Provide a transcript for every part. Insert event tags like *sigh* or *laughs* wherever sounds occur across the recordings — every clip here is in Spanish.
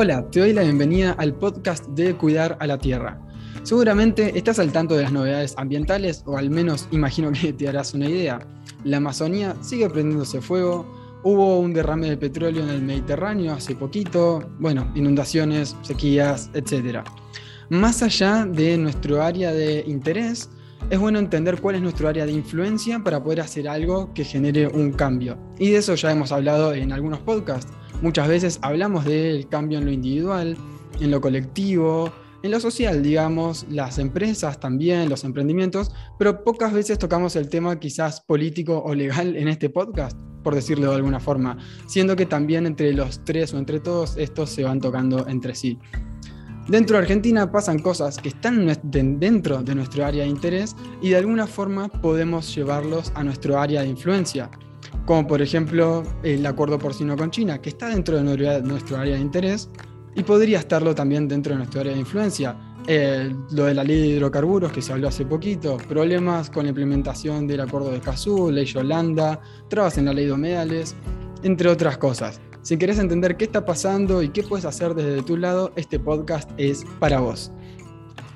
Hola, te doy la bienvenida al podcast de Cuidar a la Tierra. Seguramente estás al tanto de las novedades ambientales, o al menos imagino que te harás una idea. La Amazonía sigue prendiéndose fuego, hubo un derrame de petróleo en el Mediterráneo hace poquito, bueno, inundaciones, sequías, etc. Más allá de nuestro área de interés, es bueno entender cuál es nuestro área de influencia para poder hacer algo que genere un cambio. Y de eso ya hemos hablado en algunos podcasts. Muchas veces hablamos del cambio en lo individual, en lo colectivo, en lo social, digamos, las empresas también, los emprendimientos, pero pocas veces tocamos el tema quizás político o legal en este podcast, por decirlo de alguna forma, siendo que también entre los tres o entre todos estos se van tocando entre sí. Dentro de Argentina pasan cosas que están dentro de nuestro área de interés y de alguna forma podemos llevarlos a nuestro área de influencia, como por ejemplo el acuerdo porcino con China, que está dentro de nuestro área de interés y podría estarlo también dentro de nuestro área de influencia. lo de la ley de hidrocarburos que se habló hace poquito, problemas con la implementación del acuerdo de Escazú, ley Yolanda, trabas en la ley de humedales, entre otras cosas. Si querés entender qué está pasando y qué puedes hacer desde tu lado, este podcast es para vos.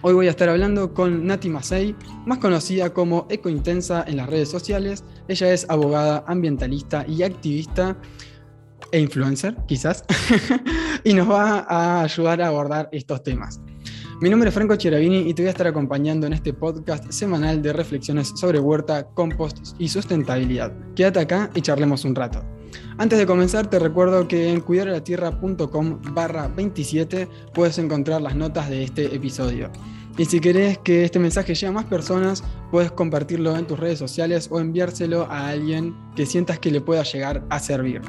Hoy voy a estar hablando con Nati Masei, más conocida como Eco Intensa en las redes sociales. Ella es abogada, ambientalista y activista e influencer, quizás, *laughs* y nos va a ayudar a abordar estos temas. Mi nombre es Franco Cheravini y te voy a estar acompañando en este podcast semanal de reflexiones sobre huerta, compost y sustentabilidad. Quédate acá y charlemos un rato. Antes de comenzar, te recuerdo que en cuidaralatierra.com barra 27 puedes encontrar las notas de este episodio. Y si querés que este mensaje llegue a más personas, puedes compartirlo en tus redes sociales o enviárselo a alguien que sientas que le pueda llegar a servir.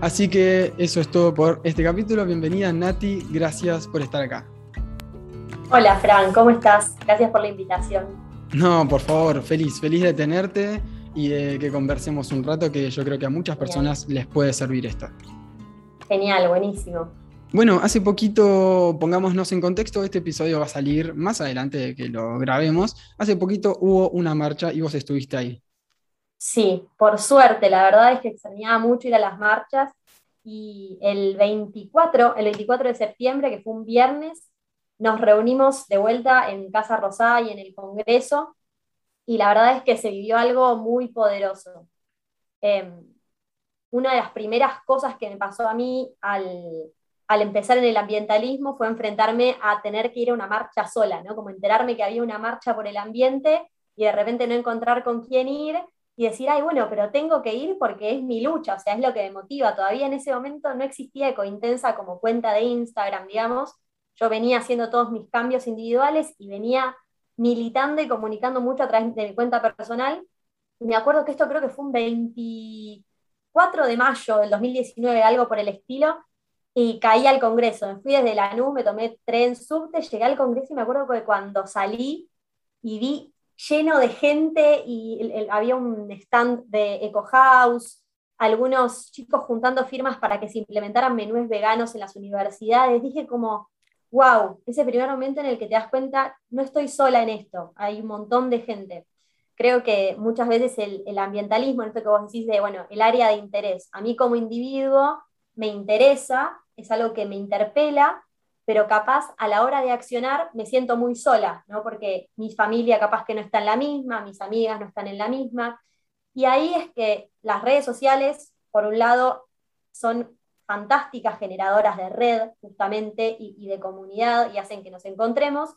Así que eso es todo por este capítulo. Bienvenida Nati, gracias por estar acá. Hola Fran, ¿cómo estás? Gracias por la invitación. No, por favor, feliz, feliz de tenerte y de que conversemos un rato que yo creo que a muchas personas les puede servir esto. Genial, buenísimo. Bueno, hace poquito, pongámonos en contexto, este episodio va a salir más adelante de que lo grabemos. Hace poquito hubo una marcha y vos estuviste ahí. Sí, por suerte, la verdad es que extrañaba mucho ir a las marchas y el 24, el 24 de septiembre, que fue un viernes, nos reunimos de vuelta en Casa Rosada y en el Congreso y la verdad es que se vivió algo muy poderoso. Em, una de las primeras cosas que me pasó a mí al, empezar en el ambientalismo fue enfrentarme a tener que ir a una marcha sola, ¿no? Como enterarme que había una marcha por el ambiente y de repente no encontrar con quién ir y decir, ay, bueno, pero tengo que ir porque es mi lucha, o sea, es lo que me motiva. Todavía en ese momento no existía Ecointensa como cuenta de Instagram, digamos. Yo venía haciendo todos mis cambios individuales y venía militando y comunicando mucho a través de mi cuenta personal. Y me acuerdo que esto creo que fue un 24 de mayo del 2019, algo por el estilo, y caí al Congreso. Me fui desde la NU, me tomé tren subte, llegué al Congreso y me acuerdo que cuando salí y vi lleno de gente y había un stand de Eco House, algunos chicos juntando firmas para que se implementaran menús veganos en las universidades. Dije como, wow, ese primer momento en el que te das cuenta, no estoy sola en esto, hay un montón de gente. Creo que muchas veces el, ambientalismo, en esto que vos decís de, bueno, el área de interés, a mí como individuo me interesa, es algo que me interpela, pero capaz a la hora de accionar me siento muy sola, ¿no? Porque mi familia capaz que no está en la misma, mis amigas no están en la misma. Y ahí es que las redes sociales, por un lado, son fantásticas generadoras de red justamente y, de comunidad y hacen que nos encontremos.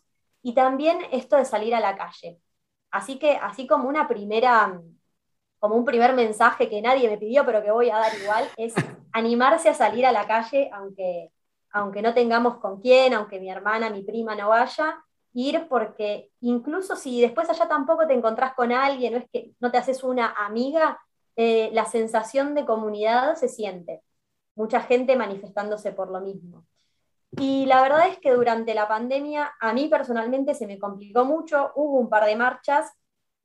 Y también esto de salir a la calle. Así que, así como una primera, como un primer mensaje que nadie me pidió, pero que voy a dar igual, es animarse a salir a la calle, aunque, aunque no tengamos con quién, aunque mi hermana, mi prima no vaya, ir porque incluso si después allá tampoco te encontrás con alguien, no es que no te haces una amiga, eh, la sensación de comunidad se siente mucha gente manifestándose por lo mismo. Y la verdad es que durante la pandemia a mí personalmente se me complicó mucho, hubo un par de marchas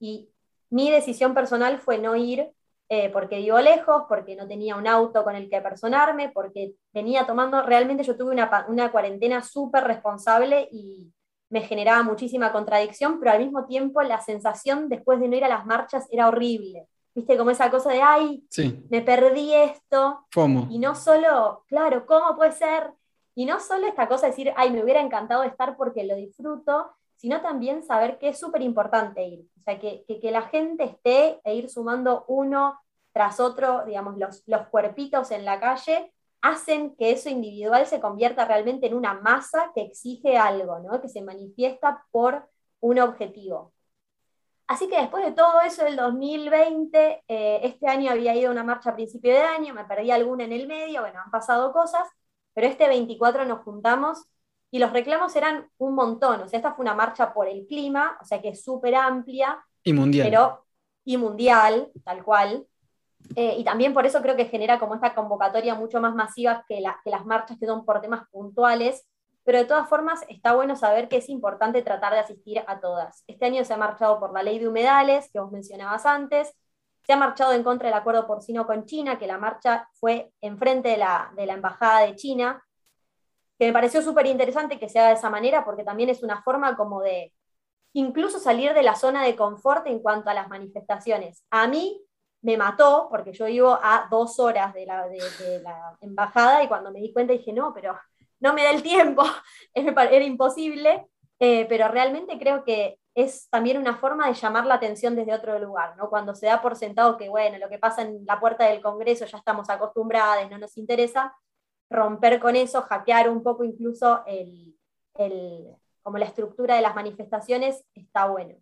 y mi decisión personal fue no ir eh, porque vivo lejos, porque no tenía un auto con el que personarme, porque venía tomando, realmente yo tuve una, una cuarentena súper responsable y me generaba muchísima contradicción, pero al mismo tiempo la sensación después de no ir a las marchas era horrible viste, como esa cosa de, ay, me perdí esto. ¿Cómo? Y no solo, claro, ¿cómo puede ser? Y no solo esta cosa de decir, ay, me hubiera encantado estar porque lo disfruto, sino también saber que es súper importante ir. O sea, que, que, la gente esté e ir sumando uno tras otro, digamos, los, los cuerpitos en la calle, hacen que eso individual se convierta realmente en una masa que exige algo, ¿no? que se manifiesta por un objetivo. Así que después de todo eso del 2020, eh, este año había ido a una marcha a principio de año, me perdí alguna en el medio, bueno, han pasado cosas, pero este 24 nos juntamos y los reclamos eran un montón, o sea, esta fue una marcha por el clima, o sea, que es súper amplia. Y mundial. Pero, y mundial, tal cual. Eh, y también por eso creo que genera como esta convocatoria mucho más masiva que, que las marchas que son por temas puntuales, pero de todas formas está bueno saber que es importante tratar de asistir a todas. Este año se ha marchado por la ley de humedales, que vos mencionabas antes, se ha marchado en contra del acuerdo porcino con China, que la marcha fue enfrente de la, de la Embajada de China, que me pareció súper interesante que sea de esa manera, porque también es una forma como de incluso salir de la zona de confort en cuanto a las manifestaciones. A mí me mató, porque yo vivo a dos horas de la, de la embajada y cuando me di cuenta dije, no, pero no me da el tiempo, *laughs* era imposible, eh, pero realmente creo que es también una forma de llamar la atención desde otro lugar, ¿no? Cuando se da por sentado que, bueno, lo que pasa en la puerta del Congreso ya estamos acostumbrados, no nos interesa, romper con eso, hackear un poco incluso el, como la estructura de las manifestaciones, está bueno.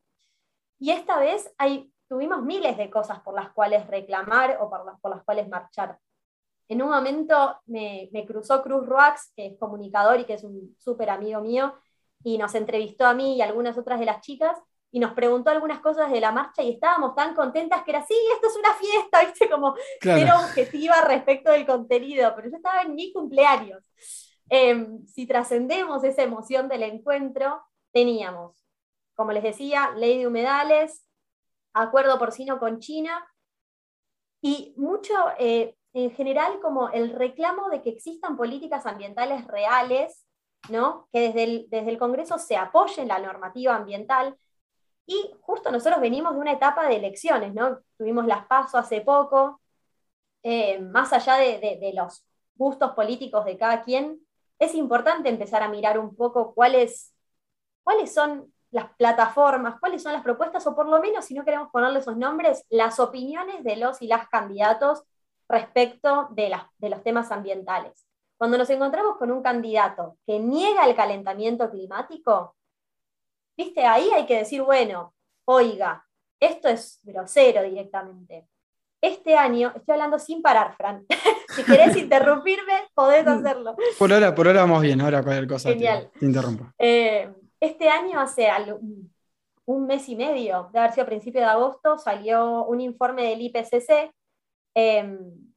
Y esta vez hay, tuvimos miles de cosas por las cuales reclamar o por las, por las cuales marchar en un momento me, cruzó Cruz Roax, que es comunicador y que es un súper amigo mío, y nos entrevistó a mí y a algunas otras de las chicas, y nos preguntó algunas cosas de la marcha y estábamos tan contentas que era, sí, esto es una fiesta, *laughs* ¿viste? Como era objetiva respecto del contenido, pero yo estaba en mi cumpleaños. Em, si trascendemos esa emoción del encuentro, teníamos, como les decía, ley de humedales, acuerdo porcino con China, y mucho eh, en general como el reclamo de que existan políticas ambientales reales, ¿no? que desde el, desde el Congreso se apoye la normativa ambiental. Y justo nosotros venimos de una etapa de elecciones, ¿no? tuvimos las pasos hace poco, eh, más allá de, de, los gustos políticos de cada quien, es importante empezar a mirar un poco cuáles, cuáles son las plataformas, cuáles son las propuestas, o por lo menos, si no queremos ponerle esos nombres, las opiniones de los y las candidatos respecto de, de los temas ambientales. Cuando nos encontramos con un candidato que niega el calentamiento climático, viste, ahí hay que decir, bueno, oiga, esto es grosero directamente. Este año, estoy hablando sin parar, Fran. *laughs* si querés interrumpirme, podés hacerlo. Por ahora, por ahora vamos bien, ahora cualquier cosa Genial. Te, interrumpo. Eh, este año, hace un mes y medio, de haber sido a principios de agosto, salió un informe del IPCC Em,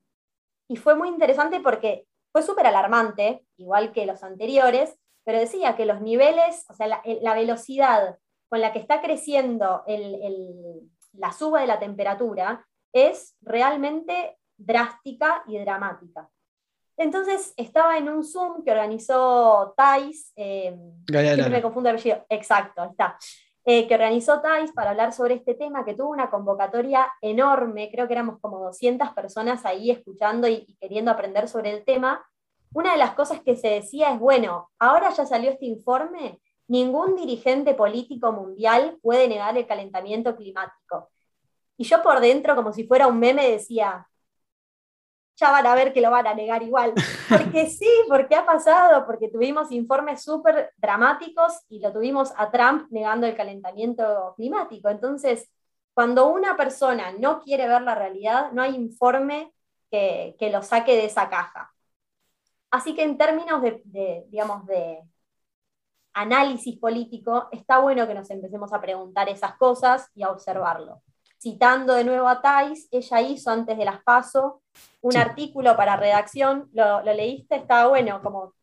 y fue muy interesante porque fue súper alarmante, igual que los anteriores, pero decía que los niveles, o sea, la, velocidad con la que está creciendo la suba de la temperatura es realmente drástica y dramática. Entonces estaba en un Zoom que organizó Thais, eh, me confundo el apellido, exacto, está. Eh, que organizó TAIS para hablar sobre este tema, que tuvo una convocatoria enorme, creo que éramos como 200 personas ahí escuchando y, queriendo aprender sobre el tema. Una de las cosas que se decía es, bueno, ahora ya salió este informe, ningún dirigente político mundial puede negar el calentamiento climático. Y yo por dentro, como si fuera un meme, decía, ya van a ver que lo van a negar igual. *laughs* Porque sí, porque ha pasado, porque tuvimos informes súper dramáticos y lo tuvimos a Trump negando el calentamiento climático. Entonces, cuando una persona no quiere ver la realidad, no hay informe que, lo saque de esa caja. Así que en términos de, digamos, de análisis político, está bueno que nos empecemos a preguntar esas cosas y a observarlo citando de nuevo a Thais, ella hizo antes de las PASO un artículo para redacción, lo, leíste, estaba bueno, como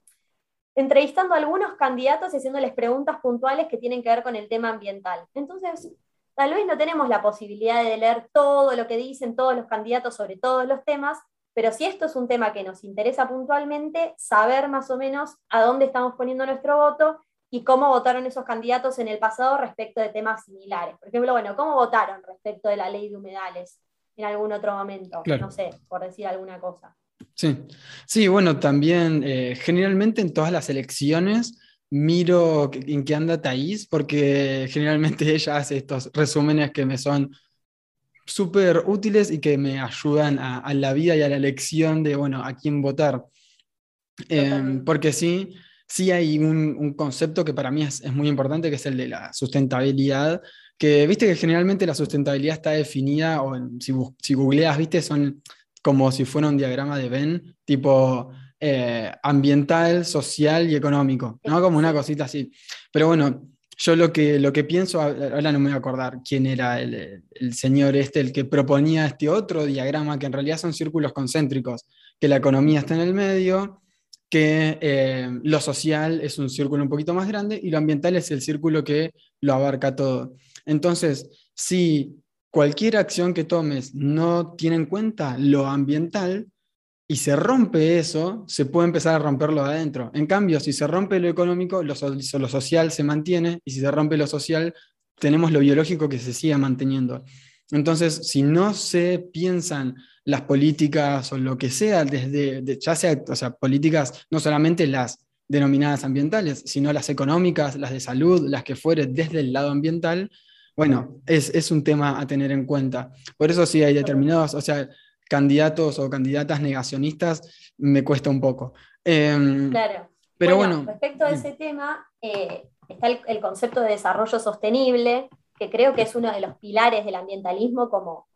entrevistando a algunos candidatos y haciéndoles preguntas puntuales que tienen que ver con el tema ambiental. Entonces, tal vez no tenemos la posibilidad de leer todo lo que dicen todos los candidatos sobre todos los temas, pero si esto es un tema que nos interesa puntualmente, saber más o menos a dónde estamos poniendo nuestro voto y cómo votaron esos candidatos en el pasado respecto de temas similares. Por ejemplo, bueno, ¿cómo votaron respecto de la ley de humedales en algún otro momento? No sé, por decir alguna cosa. Sí, sí, bueno, también eh, generalmente en todas las elecciones miro en qué anda Thais, porque generalmente *laughs* ella hace estos resúmenes que me son súper útiles y que me ayudan a, la vida y a la elección de, bueno, a quién votar. Em, porque sí, sí hay un, concepto que para mí es, muy importante, que es el de la sustentabilidad, que viste que generalmente la sustentabilidad está definida, o si, si googleas, viste, son como si fuera un diagrama de Venn, tipo eh, ambiental, social y económico, ¿no? Como una cosita así. Pero bueno, yo lo que, lo que pienso, ahora no me voy a acordar quién era el, señor este, el que proponía este otro diagrama, que en realidad son círculos concéntricos, que la economía está en el medio, que eh, lo social es un círculo un poquito más grande y lo ambiental es el círculo que lo abarca todo. Entonces, si cualquier acción que tomes no tiene en cuenta lo ambiental, y se rompe eso, se puede empezar a romperlo adentro. En cambio, si se rompe lo económico, lo, lo, social se mantiene, y si se rompe lo social, tenemos lo biológico que se sigue manteniendo. Entonces, si no se piensan las políticas o lo que sea, desde, ya sea, o sea, políticas, no solamente las denominadas ambientales, sino las económicas, las de salud, las que fuere desde el lado ambiental, bueno, es, es un tema a tener en cuenta. Por eso sí hay determinados, o sea, candidatos o candidatas negacionistas me cuesta un poco. Em, claro. Pero bueno, respecto a ese tema, eh, está el, concepto de desarrollo sostenible, que creo que es uno de los pilares del ambientalismo como,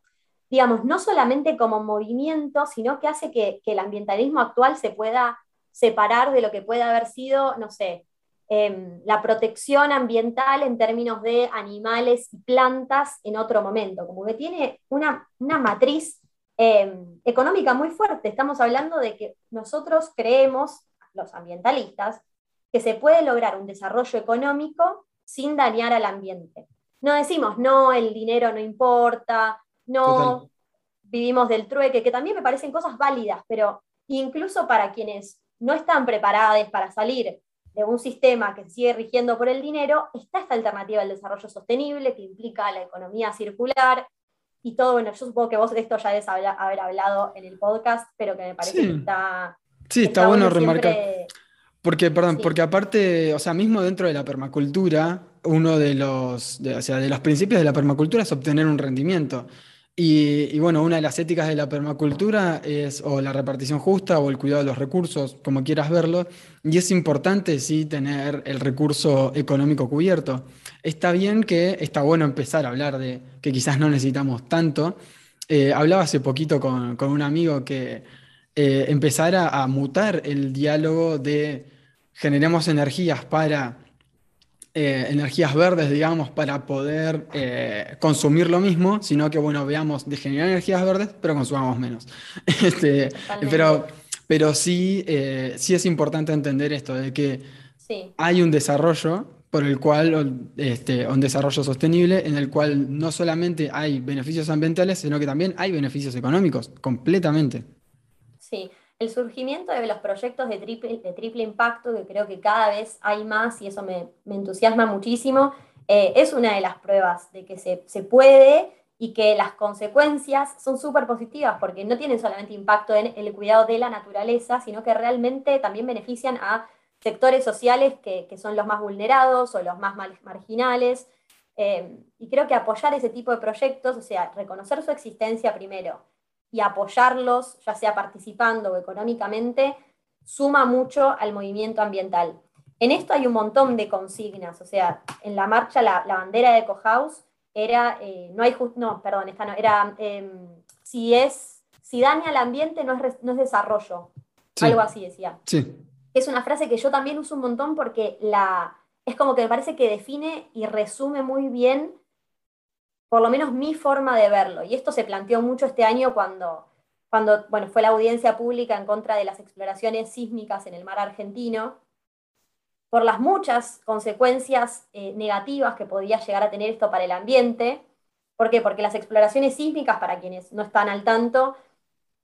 digamos, no solamente como movimiento, sino que hace que, el ambientalismo actual se pueda separar de lo que puede haber sido, no sé, em, la protección ambiental en términos de animales y plantas en otro momento, como que tiene una, una matriz Em, económica muy fuerte. Estamos hablando de que nosotros creemos, los ambientalistas, que se puede lograr un desarrollo económico sin dañar al ambiente. No decimos, no, el dinero no importa, no vivimos del trueque, que también me parecen cosas válidas, pero incluso para quienes no están preparados para salir de un sistema que sigue rigiendo por el dinero, está esta alternativa del desarrollo sostenible que implica la economía circular, y todo, bueno, yo supongo que vos de esto ya debes haber, hablado en el podcast, pero que me parece que está... Sí, está, bueno, remarcar. Porque, perdón, porque aparte, o sea, mismo dentro de la permacultura, uno de los, o sea, de los principios de la permacultura es obtener un rendimiento. Y, bueno, una de las éticas de la permacultura es o la repartición justa o el cuidado de los recursos, como quieras verlo, y es importante sí tener el recurso económico cubierto. Está bien que está bueno empezar a hablar de que quizás no necesitamos tanto. Eh, hablaba hace poquito con, un amigo que eh, empezara a mutar el diálogo de generemos energías para eh, energías verdes, digamos, para poder eh, consumir lo mismo, sino que, bueno, veamos de generar energías verdes, pero consumamos menos. *laughs* este, pero, pero sí, eh, sí es importante entender esto, de que hay un desarrollo por el cual, este, un desarrollo sostenible, en el cual no solamente hay beneficios ambientales, sino que también hay beneficios económicos, completamente. Sí, el surgimiento de los proyectos de triple, impacto, que creo que cada vez hay más y eso me, entusiasma muchísimo, eh, es una de las pruebas de que se, puede y que las consecuencias son súper positivas porque no tienen solamente impacto en el cuidado de la naturaleza, sino que realmente también benefician a sectores sociales que, son los más vulnerados o los más marginales. Eh, y creo que apoyar ese tipo de proyectos, o sea, reconocer su existencia primero, y apoyarlos, ya sea participando o económicamente, suma mucho al movimiento ambiental. En esto hay un montón de consignas, o sea, en la marcha la, bandera de Ecohouse era, eh, no hay no, perdón, esta no, era, em, si es, si daña al ambiente no es, no es desarrollo, algo así decía. Sí. Es una frase que yo también uso un montón porque la, es como que me parece que define y resume muy bien por lo menos mi forma de verlo. Y esto se planteó mucho este año cuando, cuando bueno, fue la audiencia pública en contra de las exploraciones sísmicas en el mar argentino, por las muchas consecuencias eh, negativas que podía llegar a tener esto para el ambiente. ¿Por qué? Porque las exploraciones sísmicas, para quienes no están al tanto,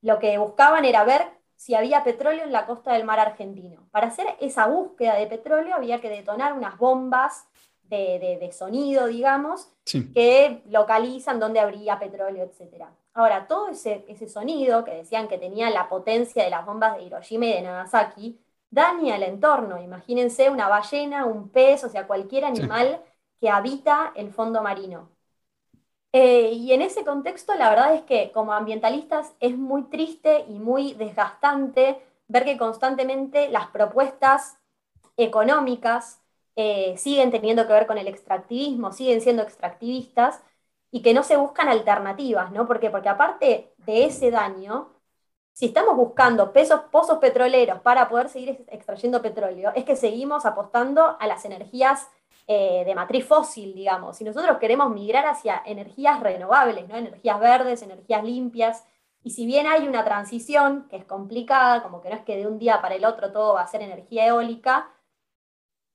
lo que buscaban era ver si había petróleo en la costa del mar argentino. Para hacer esa búsqueda de petróleo había que detonar unas bombas de, sonido, digamos, que localizan dónde habría petróleo, etc. Ahora, todo ese, ese sonido que decían que tenía la potencia de las bombas de Hiroshima y de Nagasaki, daña el entorno. Imagínense una ballena, un pez, o sea, cualquier animal que habita el fondo marino. Eh, y en ese contexto, la verdad es que como ambientalistas es muy triste y muy desgastante ver que constantemente las propuestas económicas eh, siguen teniendo que ver con el extractivismo, siguen siendo extractivistas y que no se buscan alternativas, ¿no? ¿Por Porque aparte de ese daño, si estamos buscando pesos, pozos petroleros para poder seguir extrayendo petróleo, es que seguimos apostando a las energías eh, de matriz fósil, digamos. Si nosotros queremos migrar hacia energías renovables, ¿no? energías verdes, energías limpias, y si bien hay una transición que es complicada, como que no es que de un día para el otro todo va a ser energía eólica,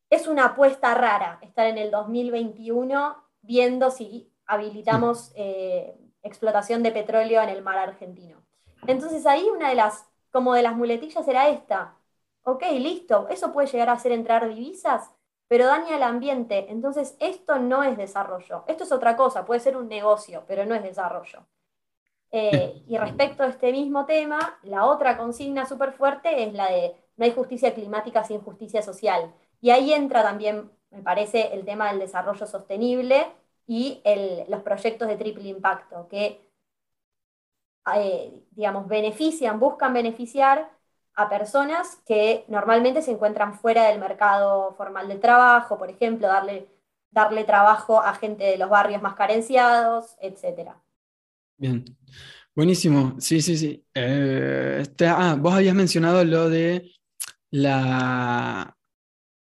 es una apuesta rara estar en el 2021 viendo si habilitamos eh, explotación de petróleo en el mar argentino. Entonces ahí una de las, como de las muletillas era esta. Ok, listo, eso puede llegar a hacer entrar divisas, pero daña el ambiente. Entonces esto no es desarrollo. Esto es otra cosa, puede ser un negocio, pero no es desarrollo. Eh, y respecto a este mismo tema, la otra consigna súper fuerte es la de no hay justicia climática sin justicia social. Y ahí entra también, me parece, el tema del desarrollo sostenible y los proyectos de triple impacto, que, eh, digamos, benefician, buscan beneficiar a personas que normalmente se encuentran fuera del mercado formal del trabajo, por ejemplo, darle, darle trabajo a gente de los barrios más carenciados, etc. Bien, buenísimo. Sí, sí, sí. Eh, este, ah, vos habías mencionado lo de la,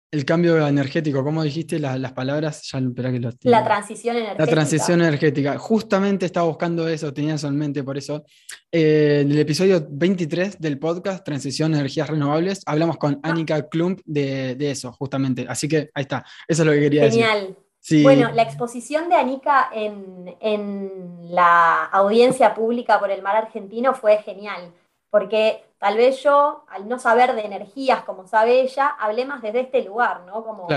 el cambio energético, ¿cómo dijiste las palabras? Ya, que la transición energética. La transición energética. Justamente estaba buscando eso, tenía eso en mente, por eso. Eh, en el episodio 23 del podcast Transición Energías Renovables, hablamos con ah. Annika Klump de, eso, justamente. Así que ahí está, eso es lo que quería decir. Genial. Bueno, la exposición de Annika en, en la audiencia pública por el mar argentino fue genial, porque Tal vez yo, al no saber de energías como sabe ella, hablé más desde este lugar, ¿no? Como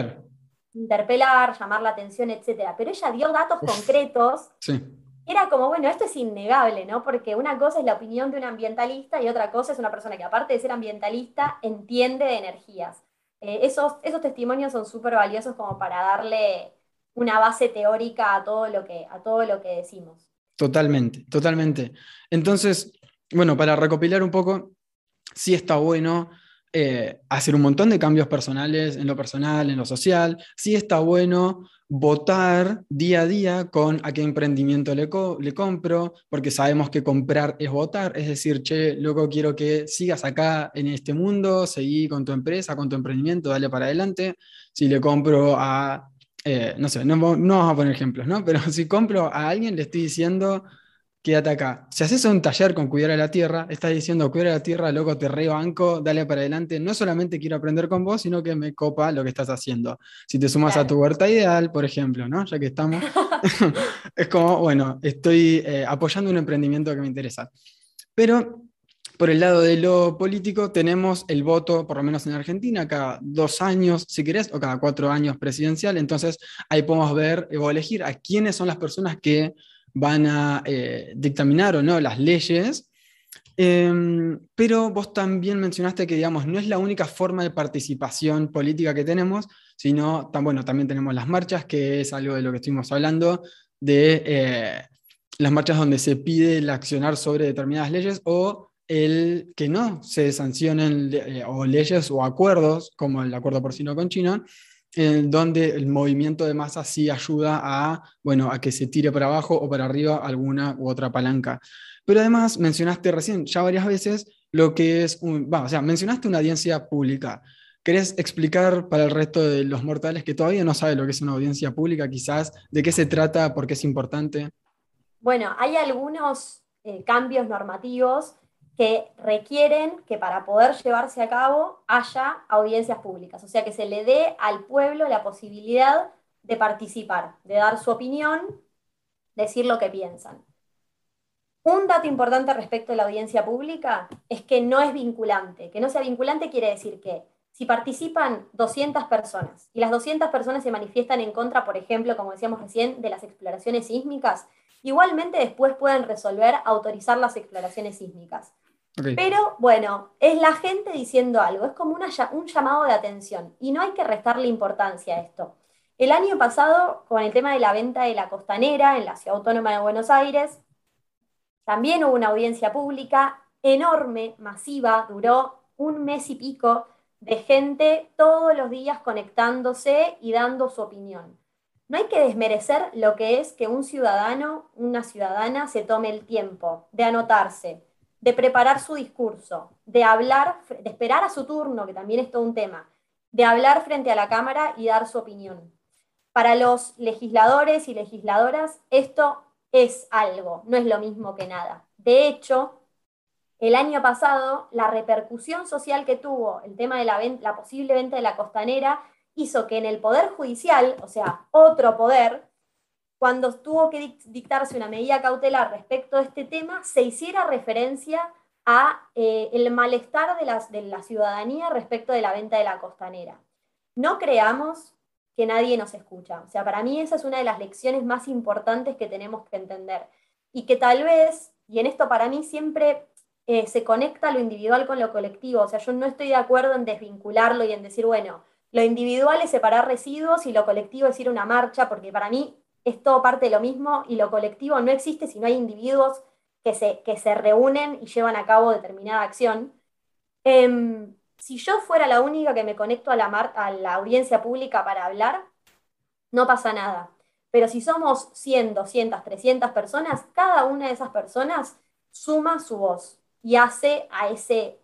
interpelar, llamar la atención, etc. Pero ella dio datos concretos. Sí. Era como, bueno, esto es innegable, ¿no? Porque una cosa es la opinión de un ambientalista y otra cosa es una persona que aparte de ser ambientalista, entiende de energías. Eh, esos, esos testimonios son súper valiosos como para darle una base teórica a todo lo que, a todo lo que decimos. Totalmente, totalmente. Entonces, bueno, para recopilar un poco, sí está bueno eh, hacer un montón de cambios personales en lo personal, en lo social. Sí está bueno votar día a día con a qué emprendimiento le, le, compro, porque sabemos que comprar es votar, es decir, che, loco, quiero que sigas acá en este mundo, seguí con tu empresa, con tu emprendimiento, dale para adelante. Si le compro a, eh, no sé, no, no vamos a poner ejemplos, ¿no? *laughs* Pero si compro a alguien, le estoy diciendo, quédate acá. Si haces un taller con cuidar a la tierra, estás diciendo cuidar a la tierra, loco, te rebanco, dale para adelante. No solamente quiero aprender con vos, sino que me copa lo que estás haciendo. Si te sumas a tu huerta ideal, por ejemplo, ¿no? Ya que estamos, *laughs* *laughs* es como, bueno, estoy eh, apoyando un emprendimiento que me interesa. Pero por el lado de lo político, tenemos el voto, por lo menos en Argentina, cada dos años, si querés, o cada cuatro años presidencial. Entonces, ahí podemos ver o elegir a quiénes son las personas que van a eh, dictaminar o no las leyes. Em, pero vos también mencionaste que, digamos, no es la única forma de participación política que tenemos, sino, bueno, también tenemos las marchas, que es algo de lo que estuvimos hablando, de eh, las marchas donde se pide el accionar sobre determinadas leyes o el que no se sancionen eh, o leyes o acuerdos, como el acuerdo porcino con China, donde el movimiento de masa sí ayuda a, bueno, a que se tire para abajo o para arriba alguna u otra palanca. Pero además mencionaste recién ya varias veces lo que es un, o sea, mencionaste una audiencia pública. ¿Querés explicar para el resto de los mortales que todavía no saben lo que es una audiencia pública, quizás, de qué se trata, por qué es importante? Bueno, hay algunos eh, cambios normativos que requieren que para poder llevarse a cabo haya audiencias públicas, o sea, que se le dé al pueblo la posibilidad de participar, de dar su opinión, decir lo que piensan. Un dato importante respecto a la audiencia pública es que no es vinculante. Que no sea vinculante quiere decir que si participan 200 personas y las 200 personas se manifiestan en contra, por ejemplo, como decíamos recién, de las exploraciones sísmicas, igualmente después pueden resolver autorizar las exploraciones sísmicas. Pero bueno, es la gente diciendo algo, es como un llamado de atención y no hay que restarle importancia a esto. El año pasado, con el tema de la venta de la costanera en la Ciudad Autónoma de Buenos Aires, también hubo una audiencia pública enorme, masiva, duró un mes y pico de gente todos los días conectándose y dando su opinión. No hay que desmerecer lo que es que un ciudadano, una ciudadana se tome el tiempo de anotarse, de preparar su discurso, de hablar, de esperar a su turno, que también es todo un tema, de hablar frente a la Cámara y dar su opinión. Para los legisladores y legisladoras, esto es algo, no es lo mismo que nada. De hecho, el año pasado, la repercusión social que tuvo el tema de la, la posible venta de la costanera hizo que en el Poder Judicial, o sea, otro poder, cuando tuvo que dictarse una medida cautelar respecto a este tema, se hiciera referencia a eh, el malestar de, de la ciudadanía respecto de la venta de la costanera. No creamos que nadie nos escucha. O sea, para mí esa es una de las lecciones más importantes que tenemos que entender. Y que tal vez, y en esto para mí siempre eh, se conecta lo individual con lo colectivo. O sea, yo no estoy de acuerdo en desvincularlo y en decir, bueno, lo individual es separar residuos y lo colectivo es ir a una marcha, porque para mí es todo parte de lo mismo y lo colectivo no existe si no hay individuos que se, que se reúnen y llevan a cabo determinada acción. Em, si yo fuera la única que me conecto a la, a la audiencia pública para hablar, no pasa nada. Pero si somos 100, 200, 300 personas, cada una de esas personas suma su voz y hace a ese,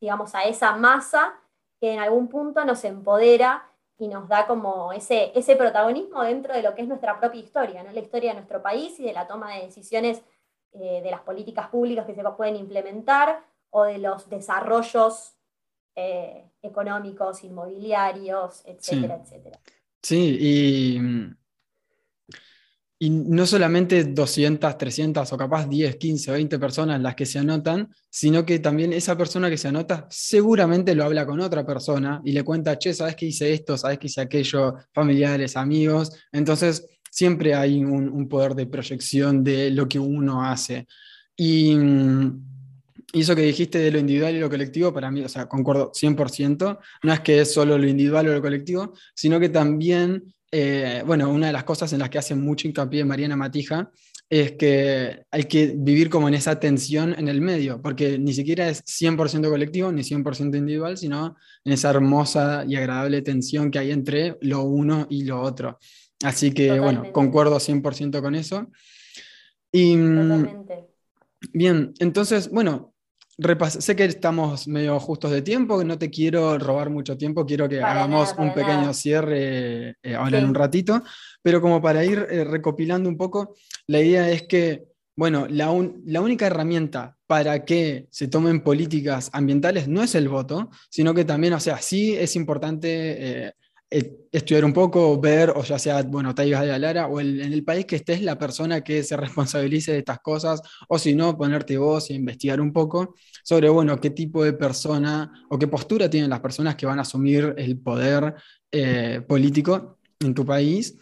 digamos, a esa masa que en algún punto nos empodera y nos da como ese, ese protagonismo dentro de lo que es nuestra propia historia, ¿no? la historia de nuestro país y de la toma de decisiones eh, de las políticas públicas que se pueden implementar o de los desarrollos eh, económicos, inmobiliarios, etcétera, etcétera. Sí, y y no solamente 200, 300 o capaz 10, 15, 20 personas las que se anotan, sino que también esa persona que se anota seguramente lo habla con otra persona y le cuenta, che, ¿sabes que hice esto? ¿Sabes que hice aquello? Familiares, amigos. Entonces, siempre hay un, poder de proyección de lo que uno hace. Y, y eso que dijiste de lo individual y lo colectivo, para mí, o sea, concuerdo 100%. No es que es solo lo individual o lo colectivo, sino que también eh, bueno, una de las cosas en las que hace mucho hincapié Mariana Matija es que hay que vivir como en esa tensión en el medio, porque ni siquiera es 100% colectivo ni 100% individual, sino en esa hermosa y agradable tensión que hay entre lo uno y lo otro. Así que, bueno, concuerdo 100% con eso. Y, mm, Totalmente. Bien, entonces, bueno, sé que estamos medio justos de tiempo, no te quiero robar mucho tiempo, quiero que hagamos un pequeño cierre eh, ahora en un ratito, pero como para ir eh, recopilando un poco, la idea es que, bueno, la, la, única herramienta para que se tomen políticas ambientales no es el voto, sino que también, o sea, sí es importante eh, estudiar un poco, ver, o ya sea, bueno, Taigas de Alara, o en el país que estés la persona que se responsabilice de estas cosas, o si no, ponerte vos e investigar un poco sobre, bueno, qué tipo de persona o qué postura tienen las personas que van a asumir el poder eh, político en tu país,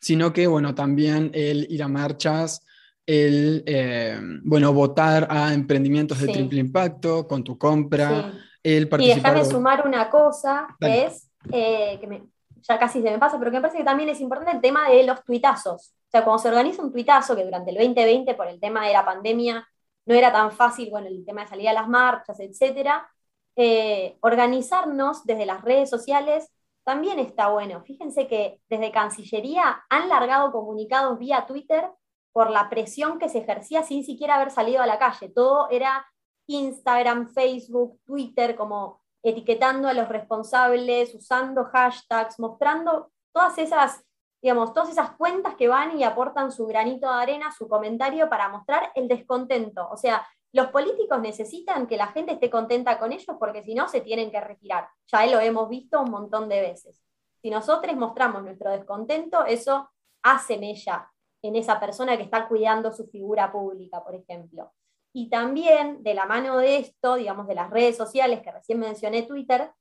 sino que, bueno, también el ir a marchas, el, eh, bueno, votar a emprendimientos de triple impacto con tu compra, el participar... Y déjame sumar una cosa, que es eh, que ya casi se me pasa, pero que me parece que también es importante el tema de los tuitazos. O sea, cuando se organiza un tuitazo, que durante el 2020, por el tema de la pandemia, no era tan fácil, bueno, el tema de salir a las marchas, etcétera, eh, organizarnos desde las redes sociales también está bueno. Fíjense que desde Cancillería han largado comunicados vía Twitter por la presión que se ejercía sin siquiera haber salido a la calle. Todo era Instagram, Facebook, Twitter, como etiquetando a los responsables, usando hashtags, mostrando todas esas, digamos, todas esas cuentas que van y aportan su granito de arena, su comentario para mostrar el descontento. O sea, los políticos necesitan que la gente esté contenta con ellos porque si no se tienen que retirar. Ya lo hemos visto un montón de veces. Si nosotros mostramos nuestro descontento, eso hace mella en esa persona que está cuidando su figura pública, por ejemplo. Y también de la mano de esto, digamos, de las redes sociales que recién mencioné Twitter,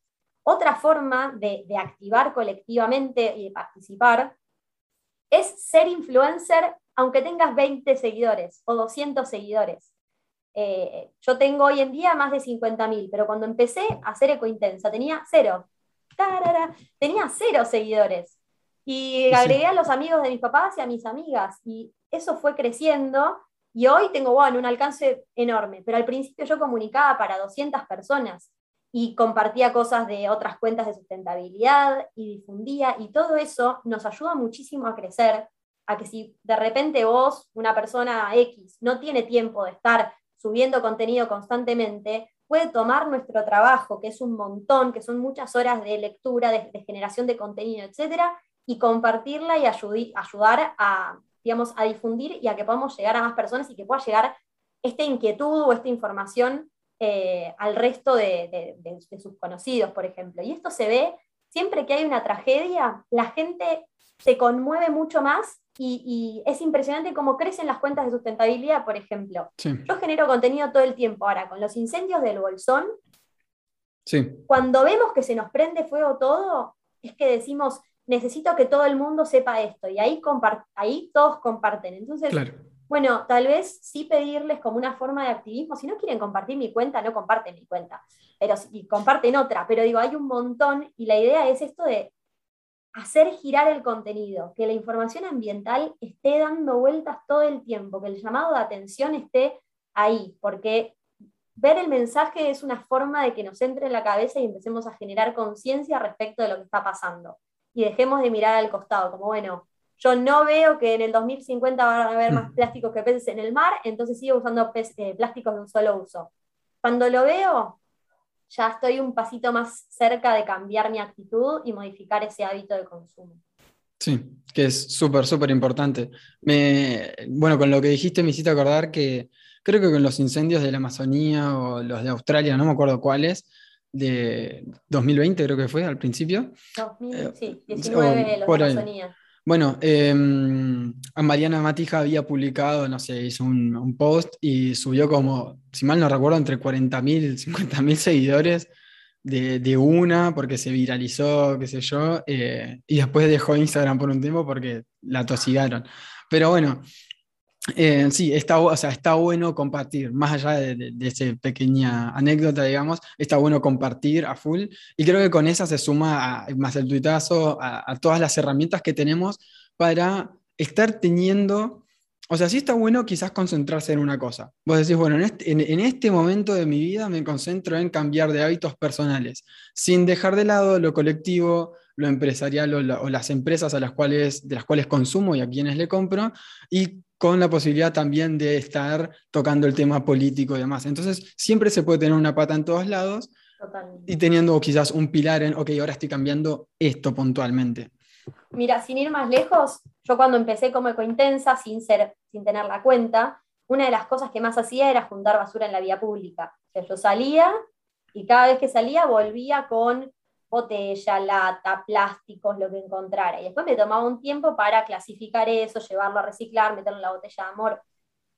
Otra forma de, activar colectivamente y de participar es ser influencer aunque tengas 20 seguidores o 200 seguidores. Eh, yo tengo hoy en día más de 50.000, pero cuando empecé a hacer Ecointensa tenía cero. tenía cero seguidores. Y agregué a los amigos de mis papás y a mis amigas. Y eso fue creciendo. Y hoy tengo bueno, un alcance enorme. Pero al principio yo comunicaba para 200 personas y compartía cosas de otras cuentas de sustentabilidad y difundía. Y todo eso nos ayuda muchísimo a crecer. A que si de repente vos, una persona X, no tiene tiempo de estar subiendo contenido constantemente, puede tomar nuestro trabajo, que es un montón, que son muchas horas de lectura, de, generación de contenido, etcétera, y compartirla y ayudar a, digamos, a difundir y a que podamos llegar a más personas y que pueda llegar esta inquietud o esta información eh, al resto de, sus conocidos, por ejemplo. Y esto se ve siempre que hay una tragedia, la gente se conmueve mucho más y, es impresionante cómo crecen las cuentas de sustentabilidad, por ejemplo. Yo genero contenido todo el tiempo. Ahora, con los incendios del Bolsón, cuando vemos que se nos prende fuego todo, es que decimos, necesito que todo el mundo sepa esto. Y ahí, ahí todos comparten. Entonces, bueno, tal vez sí pedirles como una forma de activismo. Si no quieren compartir mi cuenta, no comparten mi cuenta. Pero si comparten otra. Pero digo, hay un montón. Y la idea es esto de hacer girar el contenido, que la información ambiental esté dando vueltas todo el tiempo, que el llamado de atención esté ahí, porque ver el mensaje es una forma de que nos entre en la cabeza y empecemos a generar conciencia respecto de lo que está pasando. Y dejemos de mirar al costado, como bueno, yo no veo que en el 2050 van a haber más mm. plásticos que peces en el mar, entonces sigo usando eh, plásticos de un solo uso. Cuando lo veo, ya estoy un pasito más cerca de cambiar mi actitud y modificar ese hábito de consumo. Sí, que es súper, súper importante. Me, bueno, con lo que dijiste me hiciste acordar que creo que con los incendios de la Amazonía o los de Australia, no me acuerdo cuáles, de 2020 creo que fue al principio. 2000, eh, sí, 19 los de Amazonía. Bueno, em, Mariana Matija había publicado, no sé, hizo un, post y subió como, si mal no recuerdo, entre 40.000 y 50.000 seguidores de, una, porque se viralizó, qué sé yo, eh, y después dejó Instagram por un tiempo porque la tosigaron. Pero bueno, eh, sí, está, o sea, está bueno compartir, más allá de, esa pequeña anécdota, digamos, está bueno compartir a full. Y creo que con esa se suma más el tuitazo, a, todas las herramientas que tenemos para estar teniendo, o sea, sí está bueno quizás concentrarse en una cosa. Vos decís, bueno, en este, en momento de mi vida me concentro en cambiar de hábitos personales, sin dejar de lado lo colectivo, lo empresarial o, las empresas a las cuales, de las cuales consumo y a quienes le compro, y con la posibilidad también de estar tocando el tema político y demás. Entonces, siempre se puede tener una pata en todos lados y teniendo quizás un pilar en, ok, ahora estoy cambiando esto puntualmente. Mira, sin ir más lejos, yo cuando empecé como ecointensa, sin, ser, sin tener la cuenta, una de las cosas que más hacía era juntar basura en la vía pública. O sea, yo salía y cada vez que salía volvía con botella, lata, plásticos, lo que encontrara. Y después me tomaba un tiempo para clasificar eso, llevarlo a reciclar, meterlo en la botella de amor.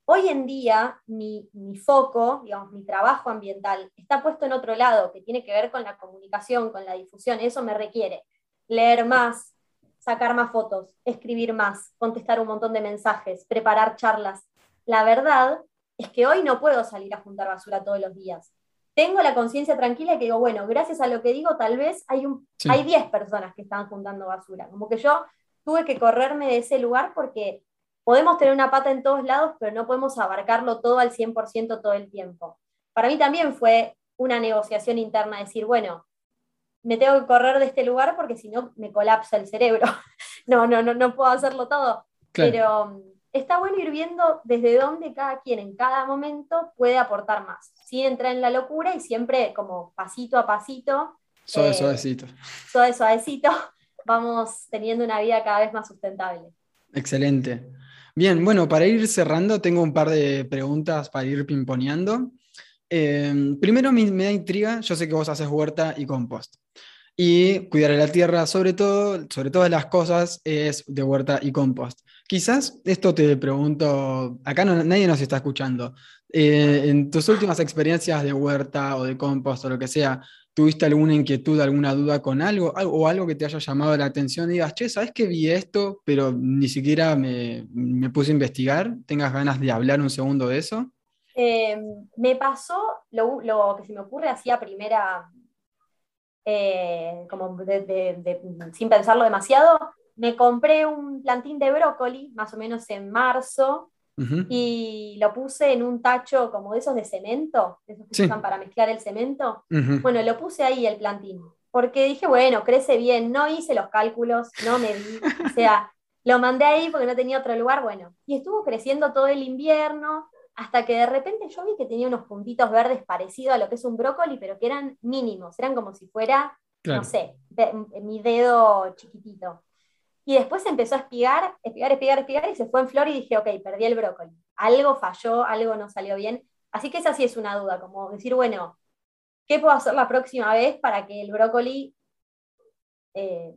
Hoy en día mi, mi, foco, digamos, mi trabajo ambiental está puesto en otro lado, que tiene que ver con la comunicación, con la difusión. Eso me requiere leer más, sacar más fotos, escribir más, contestar un montón de mensajes, preparar charlas. La verdad es que hoy no puedo salir a juntar basura todos los días tengo la conciencia tranquila que digo, bueno, gracias a lo que digo, tal vez hay, un, hay 10 personas que están juntando basura. Como que yo tuve que correrme de ese lugar porque podemos tener una pata en todos lados, pero no podemos abarcarlo todo al 100% todo el tiempo. Para mí también fue una negociación interna, decir, bueno, me tengo que correr de este lugar porque si no me colapsa el cerebro. *laughs* no, no, no, no puedo hacerlo todo. Pero está bueno ir viendo desde dónde cada quien en cada momento puede aportar más, sin entrar en la locura y siempre como pasito a pasito. Suave, eh, suavecito. Suave, suavecito, *laughs* vamos teniendo una vida cada vez más sustentable. Excelente. Bien, bueno, para ir cerrando, tengo un par de preguntas para ir pimponeando. Eh, primero me, me da intriga, yo sé que vos haces huerta y compost. Y cuidar la tierra, sobre todo, sobre todas las cosas, es de huerta y compost. Quizás esto te pregunto, acá nadie nos está escuchando. Eh, en tus últimas experiencias de huerta o de compost o lo que sea, ¿Tuviste alguna inquietud, alguna duda con algo, o algo que te haya llamado la atención y digas, che, ¿sabes que vi esto, pero ni siquiera me, puse a investigar? ¿Tengas ganas de hablar un segundo de eso? Em, me pasó lo, que se me ocurre así a primera, eh, como sin pensarlo demasiado, me compré un plantín de brócoli, más o menos en marzo, y lo puse en un tacho como de esos de cemento, esos que se usan para mezclar el cemento. Bueno, lo puse ahí el plantín, porque dije, bueno, crece bien, no hice los cálculos, no me di, o sea, lo mandé ahí porque no tenía otro lugar, bueno, y estuvo creciendo todo el invierno, hasta que de repente yo vi que tenía unos puntitos verdes parecidos a lo que es un brócoli, pero que eran mínimos, eran como si fuera, no sé, mi dedo chiquitito. Y después empezó a espigar, espigar, espigar, espigar y se fue en flor y dije, ok, perdí el brócoli. Algo falló, algo no salió bien. Así que esa sí es una duda, como decir, bueno, ¿qué puedo hacer la próxima vez para que el brócoli eh,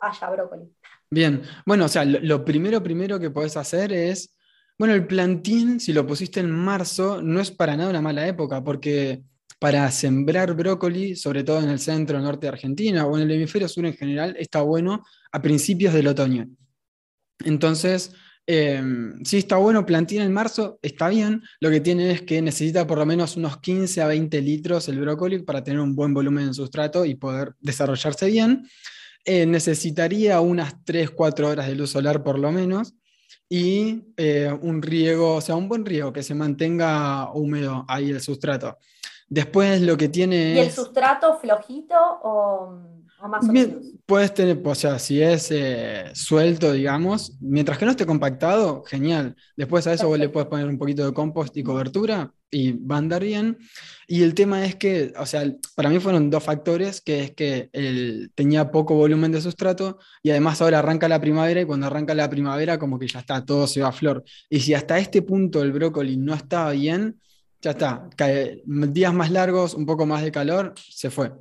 haya brócoli? Bien, bueno, o sea, lo, primero, primero que podés hacer es, bueno, el plantín, si lo pusiste en marzo, no es para nada una mala época, porque para sembrar brócoli, sobre todo en el centro norte de Argentina o en el hemisferio sur en general, está bueno a principios del otoño. Entonces, em, si está bueno plantar en marzo, está bien. Lo que tiene es que necesita por lo menos unos 15 a 20 litros el brócoli para tener un buen volumen en sustrato y poder desarrollarse bien. Eh, necesitaría unas 3-4 horas de luz solar por lo menos y eh, un riego, o sea, un buen riego que se mantenga húmedo ahí el sustrato. Después lo que tiene... ¿Y el sustrato flojito o...? Puedes tener, o sea, si es eh, suelto, digamos, mientras que no esté compactado, genial. Después a eso vos le puedes poner un poquito de compost y cobertura y va a andar bien. Y el tema es que, o sea, para mí fueron dos factores, que es que él tenía poco volumen de sustrato y además ahora arranca la primavera y cuando arranca la primavera como que ya está, todo se va a flor. Y si hasta este punto el brócoli no estaba bien, ya está, días más largos, un poco más de calor, se fue.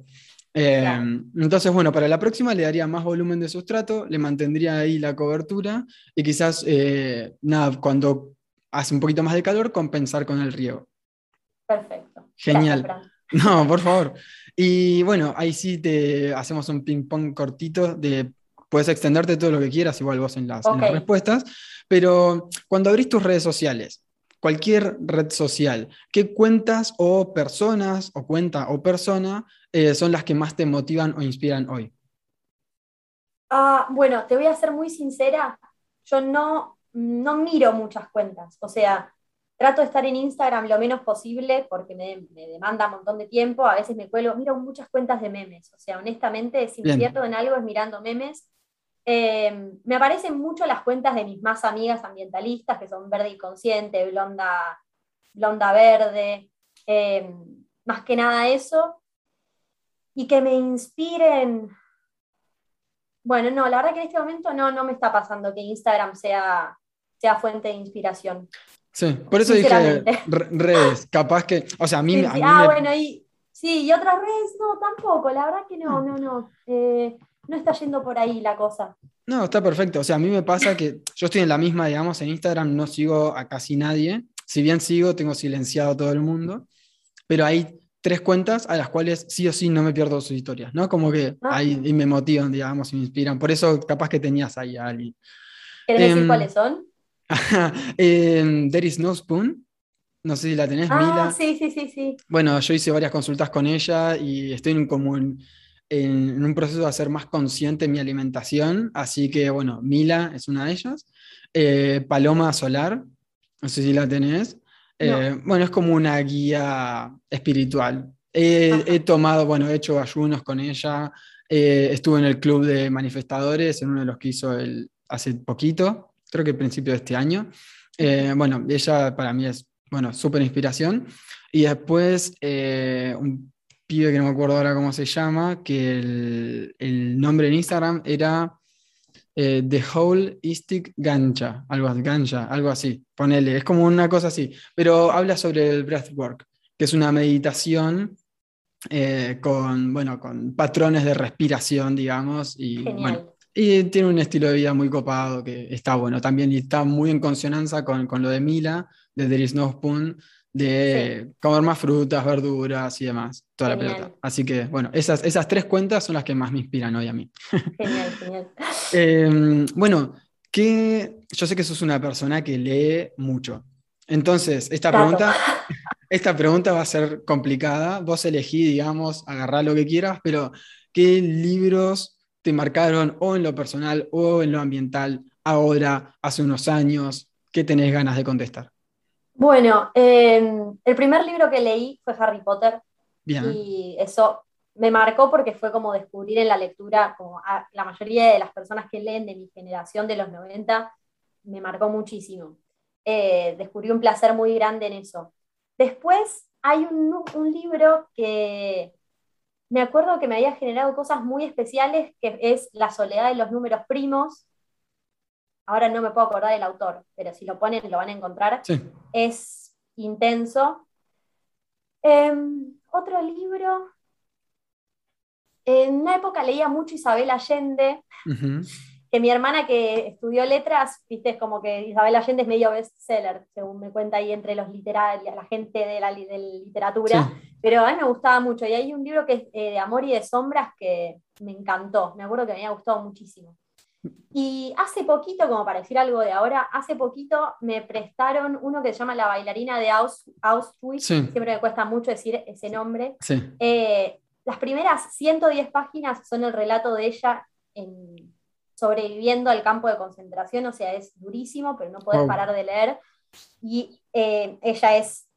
Em, entonces, bueno, para la próxima le daría más volumen de sustrato, le mantendría ahí la cobertura y quizás, eh, nada, cuando hace un poquito más de calor, compensar con el riego. Perfecto. Genial. no, por favor. Y bueno, ahí sí te hacemos un ping-pong cortito de puedes extenderte todo lo que quieras, igual vos en las, en las respuestas, pero cuando abrís tus redes sociales, cualquier red social, ¿qué cuentas o personas o cuenta o persona eh, son las que más te motivan o inspiran hoy? Ah, bueno, te voy a ser muy sincera, yo no, no miro muchas cuentas, o sea, trato de estar en Instagram lo menos posible porque me, demanda un montón de tiempo, a veces me cuelo, miro muchas cuentas de memes, o sea, honestamente, si invierto en algo es mirando memes, eh, me aparecen mucho las cuentas de mis más amigas ambientalistas, que son Verde y Consciente, Blonda, Blonda Verde, eh, más que nada eso, y que me inspiren. Bueno, no, la verdad que en este momento no, no me está pasando que Instagram sea, sea fuente de inspiración. Sí, por eso dije redes, capaz que, o sea, a mí, ah, bueno, y, sí, y otras redes, no, tampoco, la verdad que no, no, no. Eh, no está yendo por ahí la cosa. No, está perfecto. O sea, a mí me pasa que yo estoy en la misma, digamos, en Instagram no sigo a casi nadie. Si bien sigo, tengo silenciado a todo el mundo. Pero hay tres cuentas a las cuales sí o sí no me pierdo sus historias, ¿no? Como que ah. ahí me motivan, digamos, y me inspiran. Por eso capaz que tenías ahí a alguien. ¿Quieres decir em, cuáles son? *laughs* eh, There is no spoon. No sé si la tenés, ah, Mila. Sí, sí, sí, sí. Bueno, yo hice varias consultas con ella y estoy en común en, un proceso de hacer más consciente mi alimentación, así que bueno, Mila es una de ellas. Eh, Paloma Solar, no sé si la tenés. Eh, bueno, es como una guía espiritual. He, tomado, bueno, he hecho ayunos con ella, eh, estuve en el club de manifestadores, en uno de los que hizo el, hace poquito, creo que principio de este año. bueno, ella para mí es, bueno, súper inspiración. Y después, un pibe que no me acuerdo ahora cómo se llama, que el, nombre en Instagram era eh, The Whole Istic Ganja, algo, ganja, algo así, ponele, es como una cosa así, pero habla sobre el breathwork, que es una meditación eh, con, bueno, con patrones de respiración, digamos, y, y tiene un estilo de vida muy copado que está bueno también y está muy en consonancia con, con lo de Mila, de There is no spoon, de comer más frutas, verduras y demás, toda la pelota. Así que, bueno, esas, esas tres cuentas son las que más me inspiran hoy a mí. Genial, *laughs* genial. Em, bueno, que yo sé que sos una persona que lee mucho. Entonces, esta pregunta, *laughs* esta pregunta va a ser complicada. Vos elegí, digamos, agarrar lo que quieras, pero ¿qué libros te marcaron o en lo personal o en lo ambiental ahora, hace unos años? ¿Qué tenés ganas de contestar? Bueno, em, el primer libro que leí fue Harry Potter. Y eso me marcó porque fue como descubrir en la lectura, como a la mayoría de las personas que leen de mi generación de los 90, me marcó muchísimo. Eh, descubrí un placer muy grande en eso. Después hay un, un libro que me acuerdo que me había generado cosas muy especiales, que es La soledad de los números primos, ahora no me puedo acordar del autor, pero si lo ponen lo van a encontrar. Es intenso. Em, otro libro. En una época leía mucho Isabel Allende, que mi hermana que estudió letras, viste, es como que Isabel Allende es medio bestseller, según me cuenta ahí entre los literarios, la gente de la literatura, pero a mí me gustaba mucho. Y hay un libro que es eh, de Amor y de Sombras que me encantó, me acuerdo que me había gustado muchísimo. Y hace poquito, como para decir algo de ahora, hace poquito me prestaron uno que se llama La bailarina de Auschwitz, siempre me cuesta mucho decir ese nombre. Eh, las primeras 110 páginas son el relato de ella en, sobreviviendo al campo de concentración, o sea, es durísimo, pero no puedes parar de leer. Y eh, ella es,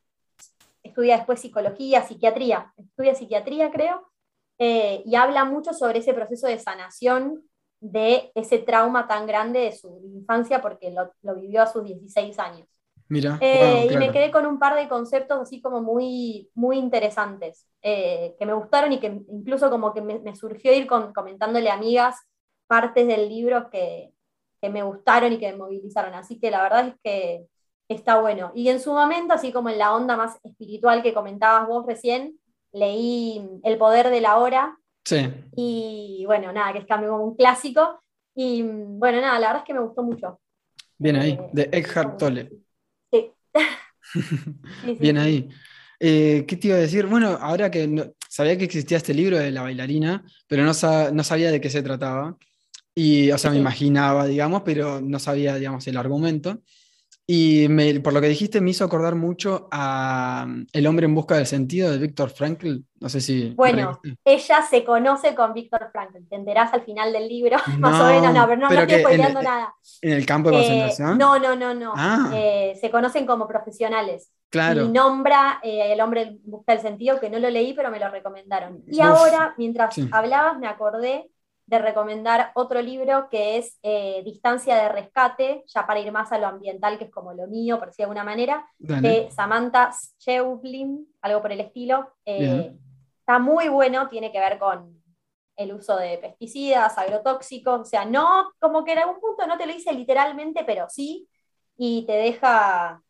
estudia después psicología, psiquiatría, estudia psiquiatría creo, eh, y habla mucho sobre ese proceso de sanación de ese trauma tan grande de su infancia porque lo, vivió a sus 16 años. Mira, eh, y me quedé con un par de conceptos así como muy, muy interesantes, eh, que me gustaron y que incluso como que me, surgió ir con, comentándole a amigas partes del libro que, que, me gustaron y que me movilizaron. Así que la verdad es que está bueno. Y en su momento, así como en la onda más espiritual que comentabas vos recién, leí El poder de la hora Sí. Y bueno, nada, que es cambio como un clásico. Y bueno, nada, la verdad es que me gustó mucho. Bien ahí, eh, de Eckhart Tolle. Sí. *laughs* Bien ahí. Eh, ¿Qué te iba a decir? Bueno, ahora que sabía que existía este libro de la bailarina, pero no, no sabía de qué se trataba. Y, o sea, me imaginaba, digamos, pero no sabía, digamos, el argumento. Y por lo que dijiste, me hizo acordar mucho a mm, El hombre en busca del sentido de Víctor Frankl. No sé si. Bueno, ella se conoce con Víctor Frankl. Te enterás al final del libro, *laughs* más o menos, no, pero no, estoy spoileando nada. ¿En el campo de eh, concentración? no, no, no, no. Ah. Eh, se conocen como profesionales. Claro. Y nombra eh, El hombre en busca del sentido, que no lo leí, pero me lo recomendaron. Y ahora, mientras hablabas, me acordé de recomendar otro libro que es eh, Distancia de Rescate, ya para ir más a lo ambiental, que es como lo mío, por si de alguna manera, de Samantha Scheublin, algo por el estilo. Eh, está muy bueno, tiene que ver con el uso de pesticidas, agrotóxicos, o sea, no, como que en algún punto no te lo dice literalmente, pero sí, y te deja,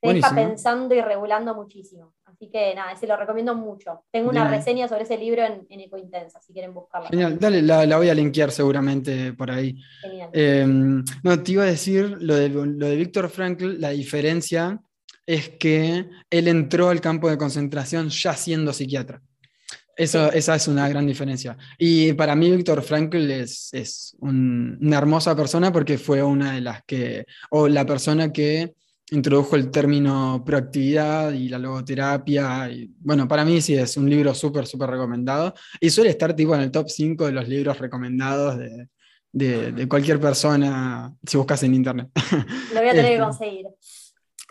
te deja pensando y regulando muchísimo. Así que nada, ese lo recomiendo mucho. Tengo una reseña sobre ese libro en, en Ecointensa, si quieren buscarla. Genial, dale, la, voy a linkear seguramente por ahí. Genial. Em, no, te iba a decir lo de, lo de Víctor Frankl, la diferencia es que él entró al campo de concentración ya siendo psiquiatra. Eso, Esa es una gran diferencia. Y para mí Víctor Frankl es, es una hermosa persona porque fue una de las que, o la persona que introdujo el término proactividad y la logoterapia. Y, bueno, para mí sí es un libro súper, súper recomendado. Y suele estar tipo en el top 5 de los libros recomendados de, de, cualquier persona si buscas en internet. Lo voy a tener que *laughs* este, conseguir.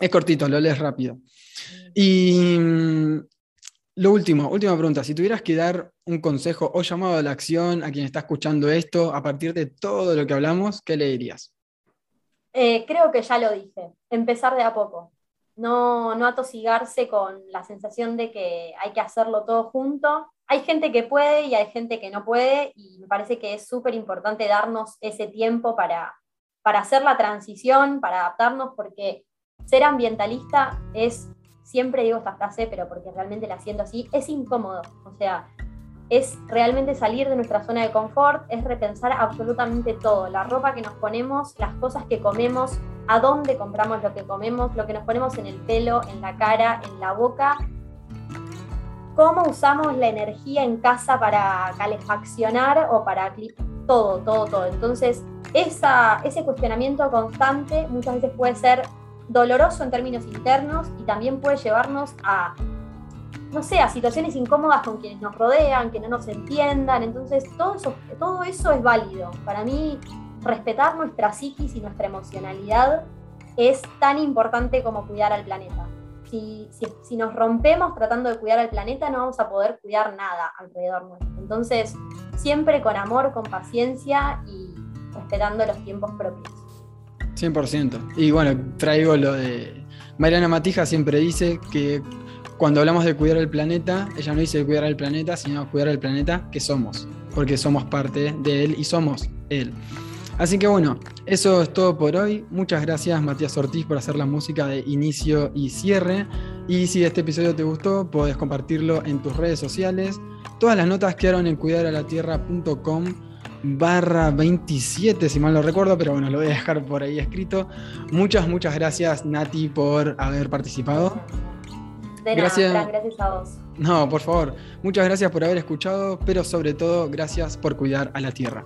Es cortito, lo lees rápido. Y mm, lo último, última pregunta. Si tuvieras que dar un consejo o llamado a la acción a quien está escuchando esto, a partir de todo lo que hablamos, ¿qué le dirías? Eh, creo que ya lo dije, empezar de a poco, no, no atosigarse con la sensación de que hay que hacerlo todo junto. Hay gente que puede y hay gente que no puede y me parece que es súper importante darnos ese tiempo para, para hacer la transición, para adaptarnos, porque ser ambientalista es, siempre digo esta frase, pero porque realmente la siento así, es incómodo. O sea, es realmente salir de nuestra zona de confort, es repensar absolutamente todo, la ropa que nos ponemos, las cosas que comemos, a dónde compramos lo que comemos, lo que nos ponemos en el pelo, en la cara, en la boca, cómo usamos la energía en casa para calefaccionar o para todo, todo, todo. Entonces, esa, ese cuestionamiento constante muchas veces puede ser doloroso en términos internos y también puede llevarnos a, no sé, a situaciones incómodas con quienes nos rodean, que no nos entiendan. Entonces, todo eso, todo eso es válido. Para mí, respetar nuestra psiquis y nuestra emocionalidad es tan importante como cuidar al planeta. Si, si, nos rompemos tratando de cuidar al planeta, no vamos a poder cuidar nada alrededor nuestro. Entonces, siempre con amor, con paciencia y respetando los tiempos propios. 100%. Y bueno, traigo lo de... Mariana Matija siempre dice que cuando hablamos de cuidar el planeta, ella no dice cuidar el planeta, sino cuidar el planeta que somos, porque somos parte de él y somos él. Así que bueno, eso es todo por hoy. Muchas gracias Matías Ortiz por hacer la música de inicio y cierre. Y si este episodio te gustó, puedes compartirlo en tus redes sociales. Todas las notas quedaron en cuidaralatierra.com barra 27, si mal no recuerdo, pero bueno, lo voy a dejar por ahí escrito. Muchas, muchas gracias Nati por haber participado. De gracias. gracias a vos. No, por favor. Muchas gracias por haber escuchado, pero sobre todo gracias por cuidar a la tierra.